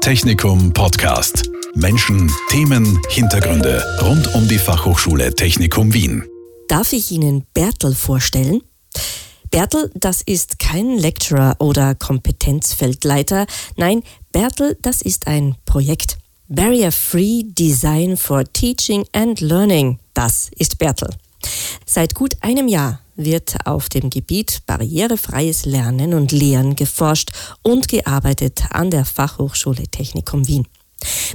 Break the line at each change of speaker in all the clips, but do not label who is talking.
Technikum Podcast. Menschen, Themen, Hintergründe rund um die Fachhochschule Technikum Wien.
Darf ich Ihnen Bertel vorstellen? Bertel, das ist kein Lecturer oder Kompetenzfeldleiter. Nein, Bertel, das ist ein Projekt. Barrier Free Design for Teaching and Learning. Das ist Bertel. Seit gut einem Jahr wird auf dem Gebiet barrierefreies Lernen und Lehren geforscht und gearbeitet an der Fachhochschule Technikum Wien.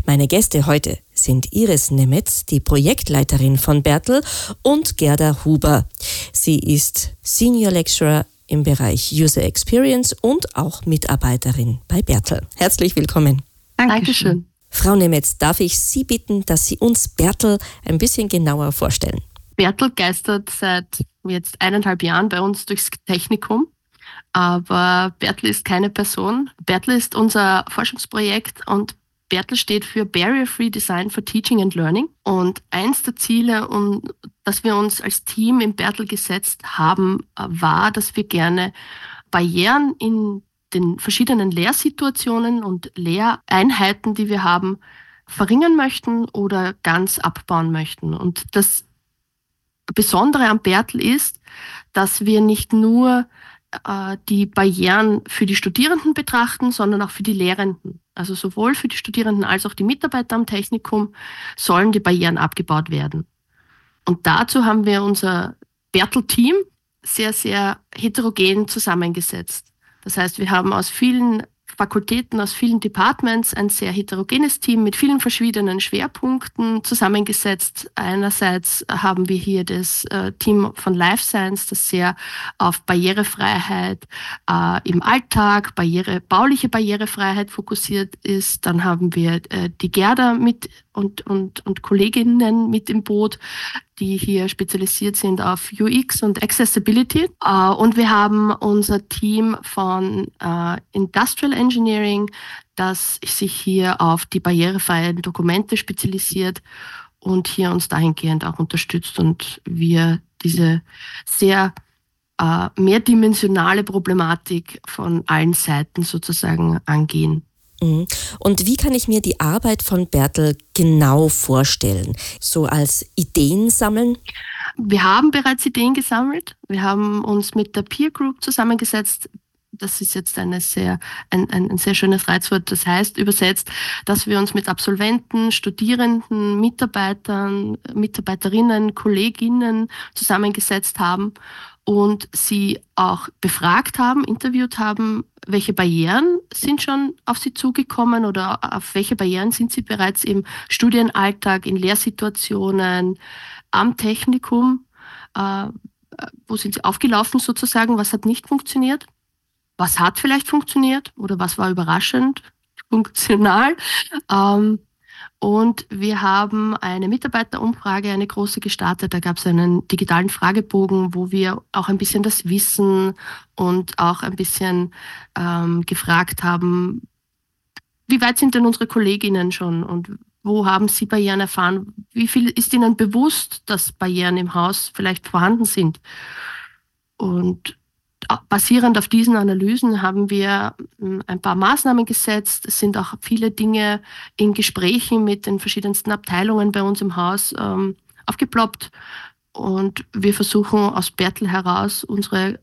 Meine Gäste heute sind Iris Nemetz, die Projektleiterin von Bertel, und Gerda Huber. Sie ist Senior Lecturer im Bereich User Experience und auch Mitarbeiterin bei Bertel. Herzlich willkommen.
Dankeschön.
Frau Nemetz, darf ich Sie bitten, dass Sie uns Bertel ein bisschen genauer vorstellen?
Bertel geistert seit jetzt eineinhalb Jahren bei uns durchs Technikum. Aber Bertel ist keine Person. Bertel ist unser Forschungsprojekt und Bertel steht für Barrier Free Design for Teaching and Learning. Und eins der Ziele, um, das wir uns als Team in Bertel gesetzt haben, war, dass wir gerne Barrieren in den verschiedenen Lehrsituationen und Lehreinheiten, die wir haben, verringern möchten oder ganz abbauen möchten. Und das Besondere am Bertel ist, dass wir nicht nur äh, die Barrieren für die Studierenden betrachten, sondern auch für die Lehrenden. Also sowohl für die Studierenden als auch die Mitarbeiter am Technikum sollen die Barrieren abgebaut werden. Und dazu haben wir unser Bertel-Team sehr, sehr heterogen zusammengesetzt. Das heißt, wir haben aus vielen Fakultäten aus vielen Departments ein sehr heterogenes Team mit vielen verschiedenen Schwerpunkten zusammengesetzt. Einerseits haben wir hier das äh, Team von Life Science, das sehr auf Barrierefreiheit äh, im Alltag, Barriere, bauliche Barrierefreiheit fokussiert ist. Dann haben wir äh, die Gerda mit und, und, und Kolleginnen mit im Boot, die hier spezialisiert sind auf UX und Accessibility. Äh, und wir haben unser Team von äh, Industrial Engineering, das sich hier auf die barrierefreien Dokumente spezialisiert und hier uns dahingehend auch unterstützt und wir diese sehr äh, mehrdimensionale Problematik von allen Seiten sozusagen angehen.
Mhm. Und wie kann ich mir die Arbeit von Bertel genau vorstellen? So als Ideen sammeln?
Wir haben bereits Ideen gesammelt. Wir haben uns mit der Peer Group zusammengesetzt. Das ist jetzt eine sehr, ein, ein, ein sehr schönes Reizwort. Das heißt übersetzt, dass wir uns mit Absolventen, Studierenden, Mitarbeitern, Mitarbeiterinnen, Kolleginnen zusammengesetzt haben und sie auch befragt haben, interviewt haben, welche Barrieren sind schon auf sie zugekommen oder auf welche Barrieren sind sie bereits im Studienalltag, in Lehrsituationen, am Technikum, äh, wo sind sie aufgelaufen sozusagen, was hat nicht funktioniert, was hat vielleicht funktioniert? Oder was war überraschend funktional. Ähm, und wir haben eine Mitarbeiterumfrage, eine große gestartet. Da gab es einen digitalen Fragebogen, wo wir auch ein bisschen das Wissen und auch ein bisschen ähm, gefragt haben, wie weit sind denn unsere Kolleginnen schon und wo haben sie Barrieren erfahren? Wie viel ist ihnen bewusst, dass Barrieren im Haus vielleicht vorhanden sind? Und basierend auf diesen Analysen haben wir hm, ein paar Maßnahmen gesetzt. Es sind auch viele Dinge in Gesprächen mit den verschiedensten Abteilungen bei uns im Haus ähm, aufgeploppt. Und wir versuchen aus Bertel heraus unsere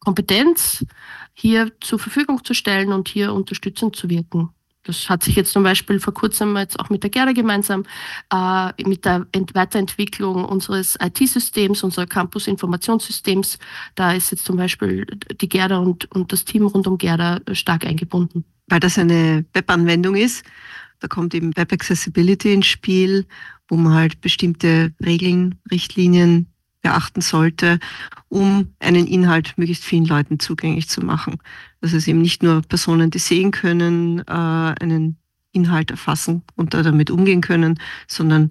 Kompetenz hier zur Verfügung zu stellen und hier unterstützend zu wirken. Das hat sich jetzt zum Beispiel vor kurzem jetzt auch mit der Gerda gemeinsam äh, mit der Ent Weiterentwicklung unseres IT-Systems, unserer Campus-Informationssystems, da ist jetzt zum Beispiel die Gerda und, und das Team rund um Gerda stark eingebunden.
Weil das eine Web-Anwendung ist, da kommt eben Web Accessibility ins Spiel, wo man halt bestimmte Regeln, Richtlinien beachten sollte, um einen Inhalt möglichst vielen Leuten zugänglich zu machen. Dass es eben nicht nur Personen, die sehen können, äh, einen Inhalt erfassen und da damit umgehen können, sondern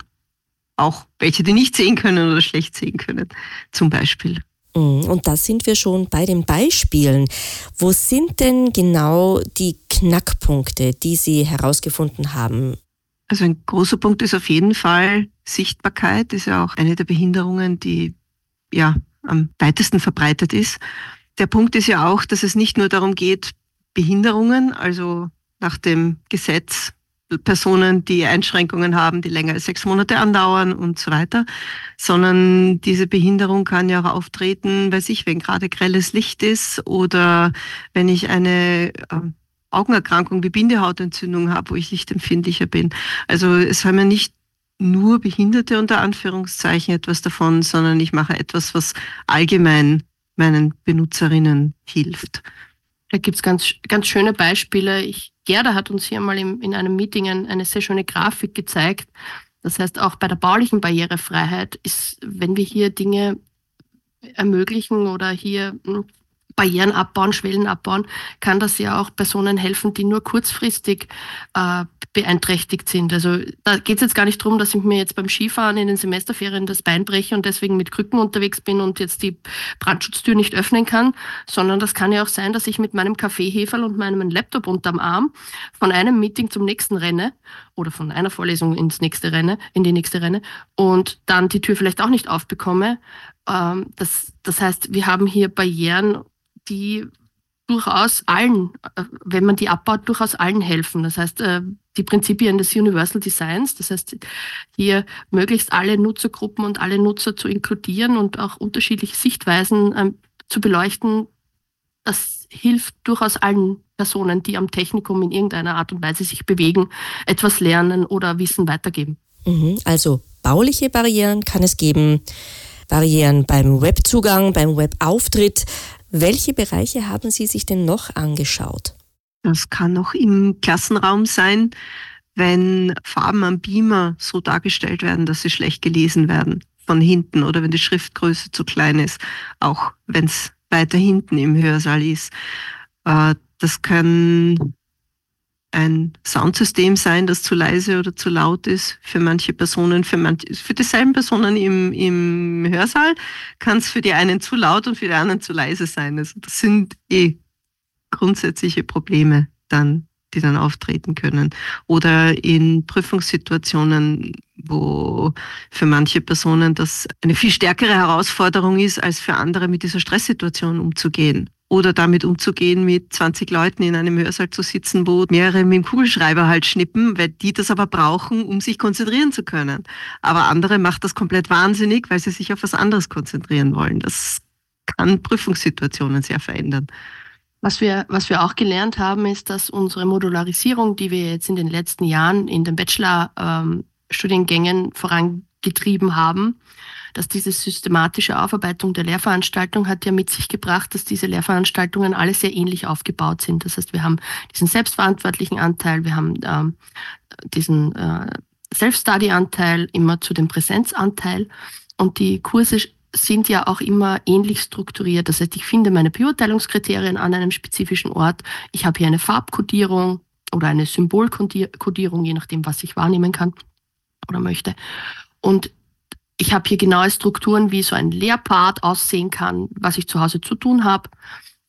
auch welche, die nicht sehen können oder schlecht sehen können, zum Beispiel.
Mhm, und da sind wir schon bei den Beispielen. Wo sind denn genau die Knackpunkte, die Sie herausgefunden haben?
Also ein großer Punkt ist auf jeden Fall Sichtbarkeit. Ist ja auch eine der Behinderungen, die ja am weitesten verbreitet ist. Der Punkt ist ja auch, dass es nicht nur darum geht, Behinderungen, also nach dem Gesetz Personen, die Einschränkungen haben, die länger als sechs Monate andauern und so weiter, sondern diese Behinderung kann ja auch auftreten, weiß ich, wenn gerade grelles Licht ist oder wenn ich eine äh, Augenerkrankung wie Bindehautentzündung habe, wo ich lichtempfindlicher bin. Also es haben ja nicht nur Behinderte unter Anführungszeichen etwas davon, sondern ich mache etwas, was allgemein meinen Benutzerinnen hilft.
Da gibt's ganz, ganz schöne Beispiele. Ich, Gerda hat uns hier mal im, in einem Meeting ein, eine sehr schöne Grafik gezeigt. Das heißt, auch bei der baulichen Barrierefreiheit ist, wenn wir hier Dinge ermöglichen oder hier hm, Barrieren abbauen, Schwellen abbauen, kann das ja auch Personen helfen, die nur kurzfristig äh, beeinträchtigt sind. Also da geht es jetzt gar nicht darum, dass ich mir jetzt beim Skifahren in den Semesterferien das Bein breche und deswegen mit Krücken unterwegs bin und jetzt die Brandschutztür nicht öffnen kann, sondern das kann ja auch sein, dass ich mit meinem Kaffeeheferl und meinem Laptop unterm Arm von einem Meeting zum nächsten renne oder von einer Vorlesung ins nächste renne, in die nächste renne und dann die Tür vielleicht auch nicht aufbekomme. Ähm, das, das heißt, wir haben hier Barrieren die durchaus allen, äh, wenn man die abbaut, durchaus allen helfen. Das heißt, äh, die Prinzipien des Universal Designs, das heißt, hier möglichst alle Nutzergruppen und alle Nutzer zu inkludieren und auch unterschiedliche Sichtweisen ähm, zu beleuchten, das hilft durchaus allen Personen, die am Technikum in irgendeiner Art und Weise sich bewegen, etwas lernen oder Wissen weitergeben.
Mhm, also bauliche Barrieren kann es geben, Barrieren beim Webzugang, beim Webauftritt, welche Bereiche haben Sie sich denn noch angeschaut?
Das kann noch im Klassenraum sein, wenn Farben am Beamer so dargestellt werden, dass sie schlecht gelesen werden von hinten oder wenn die Schriftgröße zu klein ist, auch wenn es weiter hinten im Hörsaal ist. Äh, das kann ein Soundsystem sein, das zu leise oder zu laut ist für manche Personen, für, manche, für dieselben Personen im, im Hörsaal kann es für die einen zu laut und für die anderen zu leise sein. Also das sind eh grundsätzliche Probleme dann, die dann auftreten können. Oder in Prüfungssituationen, wo für manche Personen das eine viel stärkere Herausforderung ist, als für andere mit dieser Stresssituation umzugehen oder damit umzugehen, mit 20 Leuten in einem Hörsaal zu sitzen, wo mehrere mit dem Kugelschreiber halt schnippen, weil die das aber brauchen, um sich konzentrieren zu können. Aber andere macht das komplett wahnsinnig, weil sie sich auf was anderes konzentrieren wollen. Das kann Prüfungssituationen sehr verändern.
Was wir, was wir auch gelernt haben, ist, dass unsere Modularisierung, die wir jetzt in den letzten Jahren in den Bachelor-Studiengängen ähm, vorangetrieben haben, dass diese systematische Aufarbeitung der Lehrveranstaltung hat ja mit sich gebracht, dass diese Lehrveranstaltungen alle sehr ähnlich aufgebaut sind. Das heißt, wir haben diesen selbstverantwortlichen Anteil, wir haben ähm, diesen äh, Self-Study-Anteil immer zu dem Präsenzanteil und die Kurse sind ja auch immer ähnlich strukturiert. Das heißt, ich finde meine Beurteilungskriterien an einem spezifischen Ort. Ich habe hier eine Farbkodierung oder eine Symbolkodierung, je nachdem, was ich wahrnehmen kann oder möchte. Und ich habe hier genaue Strukturen, wie so ein Lehrpart aussehen kann, was ich zu Hause zu tun habe.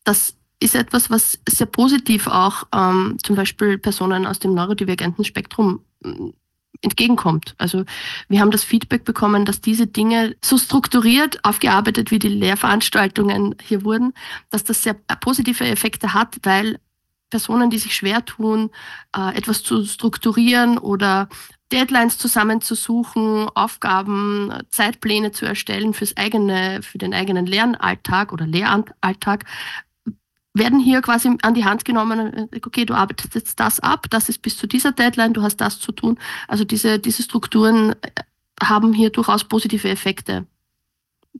Das ist etwas, was sehr positiv auch ähm, zum Beispiel Personen aus dem neurodivergenten Spektrum mm, entgegenkommt. Also wir haben das Feedback bekommen, dass diese Dinge so strukturiert aufgearbeitet, wie die Lehrveranstaltungen hier wurden, dass das sehr positive Effekte hat, weil Personen, die sich schwer tun, äh, etwas zu strukturieren oder Deadlines zusammenzusuchen, Aufgaben, Zeitpläne zu erstellen fürs eigene, für den eigenen Lernalltag oder Lehralltag, werden hier quasi an die Hand genommen, okay, du arbeitest jetzt das ab, das ist bis zu dieser Deadline, du hast das zu tun. Also diese, diese Strukturen äh, haben hier durchaus positive Effekte.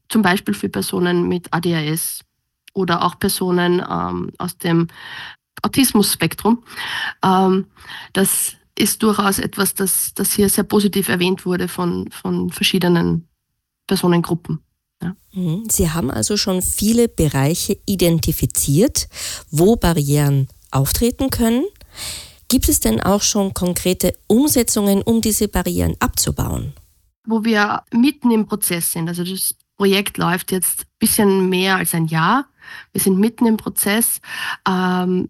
Zum Beispiel für Personen mit ADHS oder auch Personen ähm, aus dem Autismus-Spektrum. Ähm, das ist durchaus etwas, das, das hier sehr positiv erwähnt wurde von, von verschiedenen Personengruppen. Ja.
Mhm. Sie haben also schon viele Bereiche identifiziert, wo Barrieren auftreten können. Gibt es denn auch schon konkrete Umsetzungen, um diese Barrieren abzubauen?
Wo wir mitten im Prozess sind, also das Projekt läuft jetzt ein bisschen mehr als ein Jahr. Wir sind mitten im Prozess. Ähm,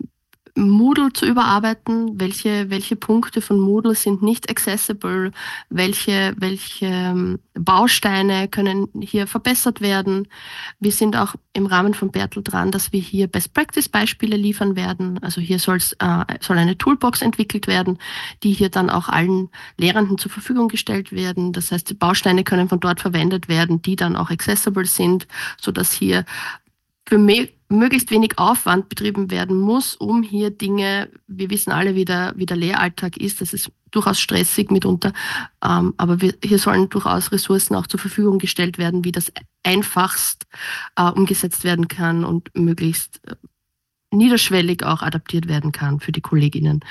Moodle zu überarbeiten, welche, welche Punkte von Moodle sind nicht accessible, welche, welche ähm, Bausteine können hier verbessert werden. Wir sind auch im Rahmen von Bertel dran, dass wir hier Best-Practice-Beispiele liefern werden. Also hier soll's, äh, soll eine Toolbox entwickelt werden, die hier dann auch allen Lehrenden zur Verfügung gestellt werden. Das heißt, die Bausteine können von dort verwendet werden, die dann auch accessible sind, sodass hier für möglichst wenig Aufwand betrieben werden muss, um hier Dinge, wir wissen alle, wie der, wie der Lehralltag ist, das ist durchaus stressig mitunter, ähm, aber wir, hier sollen durchaus Ressourcen auch zur Verfügung gestellt werden, wie das einfachst äh, umgesetzt werden kann und möglichst äh, niederschwellig auch adaptiert werden kann für die Kolleginnen.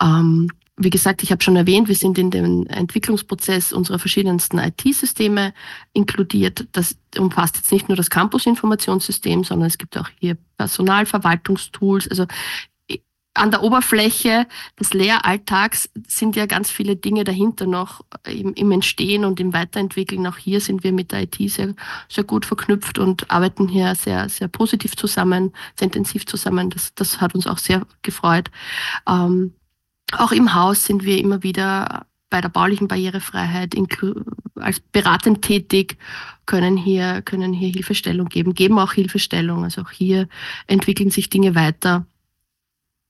Ähm, wie gesagt, ich habe schon erwähnt, wir sind in den Entwicklungsprozess unserer verschiedensten IT-Systeme inkludiert. Das umfasst jetzt nicht nur das Campus-Informationssystem, sondern es gibt auch hier Personalverwaltungstools. Also an der Oberfläche des Lehralltags sind ja ganz viele Dinge dahinter noch im, im, Entstehen und im Weiterentwickeln. Auch hier sind wir mit der IT sehr, sehr gut verknüpft und arbeiten hier sehr, sehr positiv zusammen, sehr intensiv zusammen. Das, das hat uns auch sehr gefreut. Ähm, auch im Haus sind wir immer wieder bei der baulichen Barrierefreiheit als beratend tätig, können hier, können hier Hilfestellung geben, geben auch Hilfestellung. Also auch hier entwickeln sich Dinge weiter.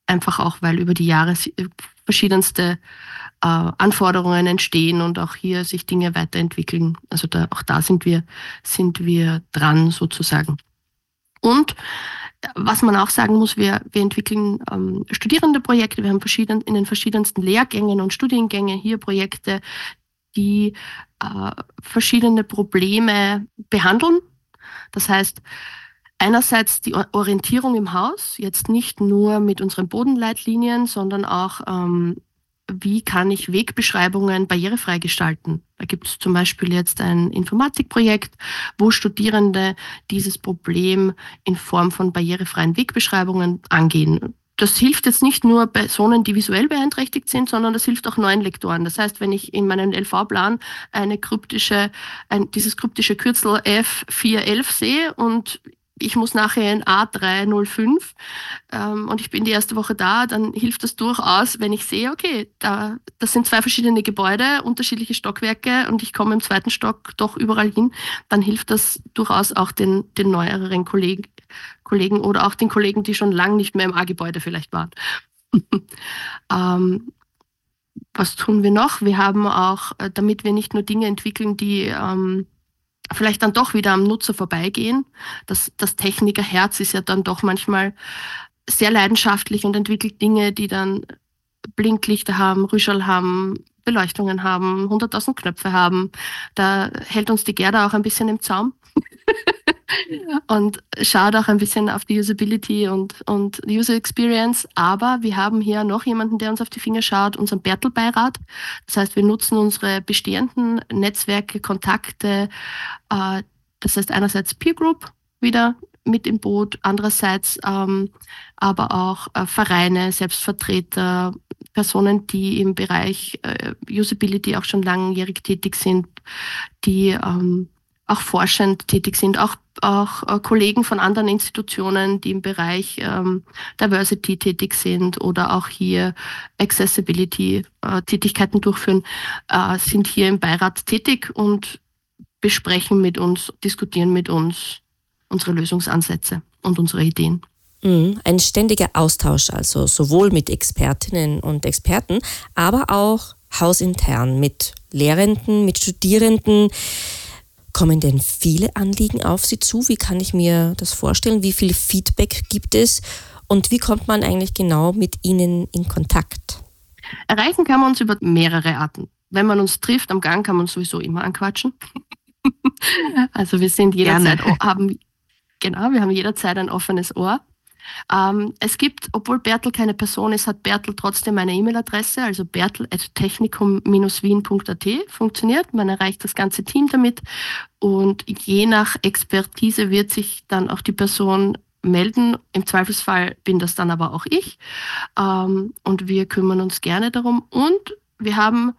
Einfach auch, weil über die Jahre verschiedenste äh, Anforderungen entstehen und auch hier sich Dinge weiterentwickeln. Also da, auch da sind wir, sind wir dran sozusagen. Und was man auch sagen muss, wir, wir entwickeln ähm, Studierendenprojekte, wir haben verschieden, in den verschiedensten Lehrgängen und Studiengängen hier Projekte, die äh, verschiedene Probleme behandeln. Das heißt, einerseits die Orientierung im Haus, jetzt nicht nur mit unseren Bodenleitlinien, sondern auch ähm, wie kann ich Wegbeschreibungen barrierefrei gestalten. Da gibt es zum Beispiel jetzt ein Informatikprojekt, wo Studierende dieses Problem in Form von barrierefreien Wegbeschreibungen angehen. Das hilft jetzt nicht nur Personen, die visuell beeinträchtigt sind, sondern das hilft auch neuen Lektoren. Das heißt, wenn ich in meinem LV-Plan eine kryptische, ein, dieses kryptische Kürzel F411 sehe und ich muss nachher in A305 ähm, und ich bin die erste Woche da, dann hilft das durchaus, wenn ich sehe, okay, da, das sind zwei verschiedene Gebäude, unterschiedliche Stockwerke und ich komme im zweiten Stock doch überall hin, dann hilft das durchaus auch den, den neueren Kollegen, Kollegen oder auch den Kollegen, die schon lange nicht mehr im A-Gebäude vielleicht waren. ähm, was tun wir noch? Wir haben auch, äh, damit wir nicht nur Dinge entwickeln, die ähm, vielleicht dann doch wieder am Nutzer vorbeigehen. Das, das Technikerherz ist ja dann doch manchmal sehr leidenschaftlich und entwickelt Dinge, die dann Blinklichter haben, Rüschel haben, Beleuchtungen haben, 100.000 Knöpfe haben. Da hält uns die Gerda auch ein bisschen im Zaum und schaut auch ein bisschen auf die Usability und, und User Experience. Aber wir haben hier noch jemanden, der uns auf die Finger schaut, unseren Bertel-Beirat. Das heißt, wir nutzen unsere bestehenden Netzwerke, Kontakte. Äh, das heißt einerseits Peer Group wieder mit im Boot, andererseits ähm, aber auch äh, Vereine, Selbstvertreter, Personen, die im Bereich äh, Usability auch schon langjährig tätig sind, die ähm, auch forschend tätig sind, auch, auch äh, Kollegen von anderen Institutionen, die im Bereich ähm, Diversity tätig sind oder auch hier Accessibility-Tätigkeiten äh, durchführen, äh, sind hier im Beirat tätig und besprechen mit uns, diskutieren mit uns unsere Lösungsansätze und unsere Ideen.
Mhm, ein ständiger Austausch, also sowohl mit Expertinnen und Experten, aber auch hausintern mit Lehrenden, mit Studierenden. Kommen denn viele Anliegen auf Sie zu? Wie kann ich mir das vorstellen? Wie viel Feedback gibt es? Und wie kommt man eigentlich genau mit Ihnen in Kontakt?
Erreichen kann man uns über mehrere Arten. Wenn man uns trifft am Gang, kann man uns sowieso immer anquatschen. also wir sind jederzeit, haben, genau, wir haben jederzeit ein offenes Ohr. Ähm, es gibt, obwohl Bertel keine Person ist, hat Bertel trotzdem eine E-Mail-Adresse, also bertel.technikum-wien.at funktioniert. Man erreicht das ganze Team damit und je nach Expertise wird sich dann auch die Person melden. Im Zweifelsfall bin das dann aber auch ich ähm, und wir kümmern uns gerne darum und wir haben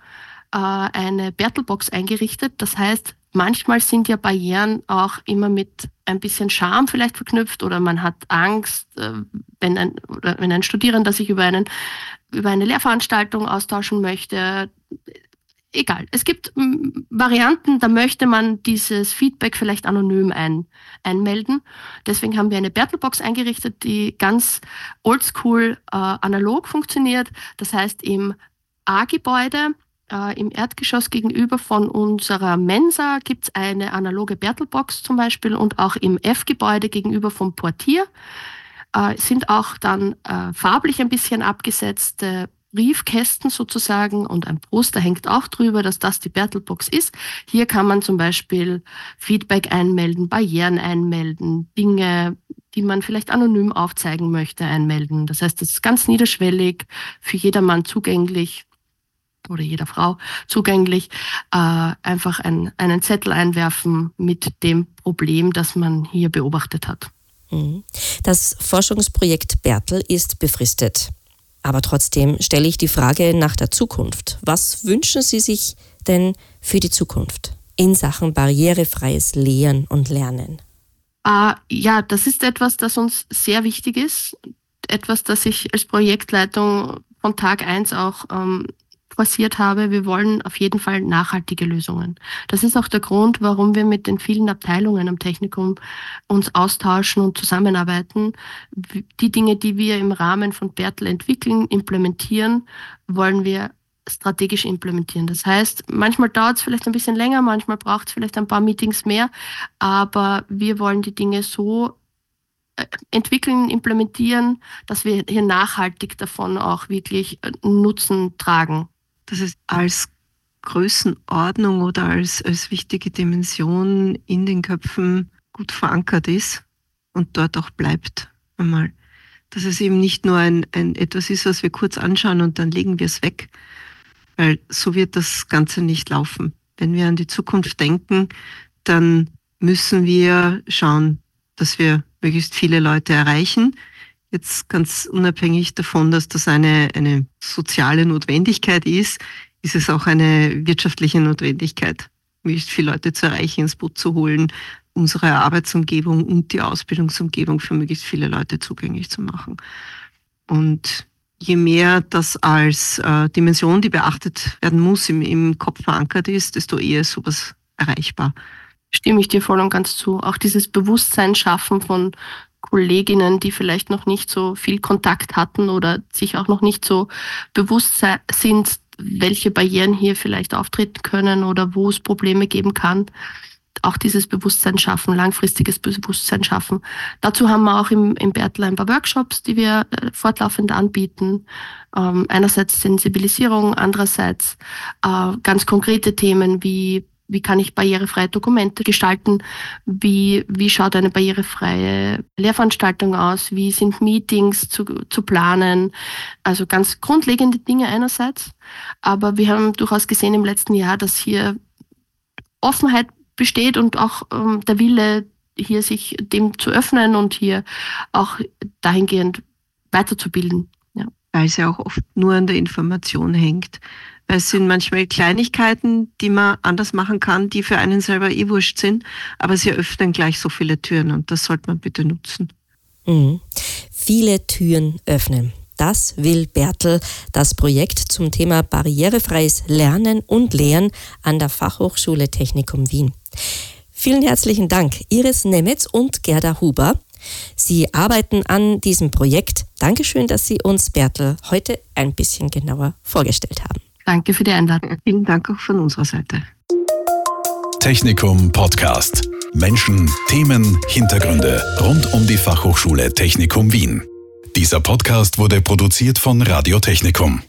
äh, eine Bertelbox eingerichtet. Das heißt, manchmal sind ja Barrieren auch immer mit ein bisschen Scham vielleicht verknüpft oder man hat Angst, äh, wenn ein, oder wenn ein Studierender sich über, einen, über eine Lehrveranstaltung austauschen möchte. Egal. Es gibt Varianten, da möchte man dieses Feedback vielleicht anonym ein, einmelden. Deswegen haben wir eine Battlebox eingerichtet, die ganz oldschool äh, analog funktioniert. Das heißt, im A-Gebäude äh, im Erdgeschoss gegenüber von unserer Mensa gibt es eine analoge Bertelbox zum Beispiel und auch im F-Gebäude gegenüber vom Portier äh, sind auch dann äh, farblich ein bisschen abgesetzte Briefkästen sozusagen und ein Poster hängt auch drüber, dass das die Bertelbox ist. Hier kann man zum Beispiel Feedback einmelden, Barrieren einmelden, Dinge, die man vielleicht anonym aufzeigen möchte, einmelden. Das heißt, es ist ganz niederschwellig, für jedermann zugänglich oder jeder Frau zugänglich, äh, einfach ein, einen Zettel einwerfen mit dem Problem, das man hier beobachtet hat.
Mhm. Das Forschungsprojekt Bertel ist befristet. Aber trotzdem stelle ich die Frage nach der Zukunft. Was wünschen Sie sich denn für die Zukunft in Sachen barrierefreies Lehren und Lernen?
Uh, ja, das ist etwas, das uns sehr wichtig ist. Etwas, das ich als Projektleitung von Tag eins auch ähm, forciert habe, wir wollen auf jeden Fall nachhaltige Lösungen. Das ist auch der Grund, warum wir mit den vielen Abteilungen am Technikum uns austauschen und zusammenarbeiten. Die Dinge, die wir im Rahmen von Bertel entwickeln, implementieren, wollen wir strategisch implementieren. Das heißt, manchmal dauert es vielleicht ein bisschen länger, manchmal braucht es vielleicht ein paar Meetings mehr, aber wir wollen die Dinge so äh, entwickeln, implementieren, dass wir hier nachhaltig davon auch wirklich äh, Nutzen tragen
dass es als Größenordnung oder als, als wichtige Dimension in den Köpfen gut verankert ist und dort auch bleibt. Einmal. Dass es eben nicht nur ein, ein etwas ist, was wir kurz anschauen und dann legen wir es weg, weil so wird das Ganze nicht laufen. Wenn wir an die Zukunft denken, dann müssen wir schauen, dass wir möglichst viele Leute erreichen, Jetzt ganz unabhängig davon, dass das eine, eine soziale Notwendigkeit ist, ist es auch eine wirtschaftliche Notwendigkeit, möglichst viele Leute zu erreichen, ins Boot zu holen, unsere Arbeitsumgebung und die Ausbildungsumgebung für möglichst viele Leute zugänglich zu machen. Und je mehr das als äh, Dimension, die beachtet werden muss, im, im Kopf verankert ist, desto eher ist sowas erreichbar.
Stimme ich dir voll und ganz zu. Auch dieses Bewusstsein schaffen von Kolleginnen, die vielleicht noch nicht so viel Kontakt hatten oder sich auch noch nicht so bewusst sind, welche Barrieren hier vielleicht auftreten können oder wo es Probleme geben kann. Auch dieses Bewusstsein schaffen, langfristiges Bewusstsein schaffen. Dazu haben wir auch im, im Bertel ein paar Workshops, die wir äh, fortlaufend anbieten. Ähm, einerseits Sensibilisierung, andererseits äh, ganz konkrete Themen wie wie kann ich barrierefreie Dokumente gestalten? Wie, wie schaut eine barrierefreie Lehrveranstaltung aus? Wie sind Meetings zu, zu planen? Also ganz grundlegende Dinge einerseits. Aber wir haben durchaus gesehen im letzten Jahr, dass hier Offenheit besteht und auch ähm, der Wille, hier sich dem zu öffnen und hier auch dahingehend weiterzubilden.
Ja. Weil es ja auch oft nur an der Information hängt. Es sind manchmal Kleinigkeiten, die man anders machen kann, die für einen selber eh wurscht sind, aber sie öffnen gleich so viele Türen und das sollte man bitte nutzen.
Mhm. Viele Türen öffnen. Das will Bertel, das Projekt zum Thema barrierefreies Lernen und Lehren an der Fachhochschule Technikum Wien. Vielen herzlichen Dank, Iris Nemetz und Gerda Huber. Sie arbeiten an diesem Projekt. Dankeschön, dass Sie uns Bertel heute ein bisschen genauer vorgestellt haben.
Danke für die Einladung.
Vielen Dank auch von unserer Seite.
Technikum Podcast. Menschen, Themen, Hintergründe rund um die Fachhochschule Technikum Wien. Dieser Podcast wurde produziert von Radio Technikum.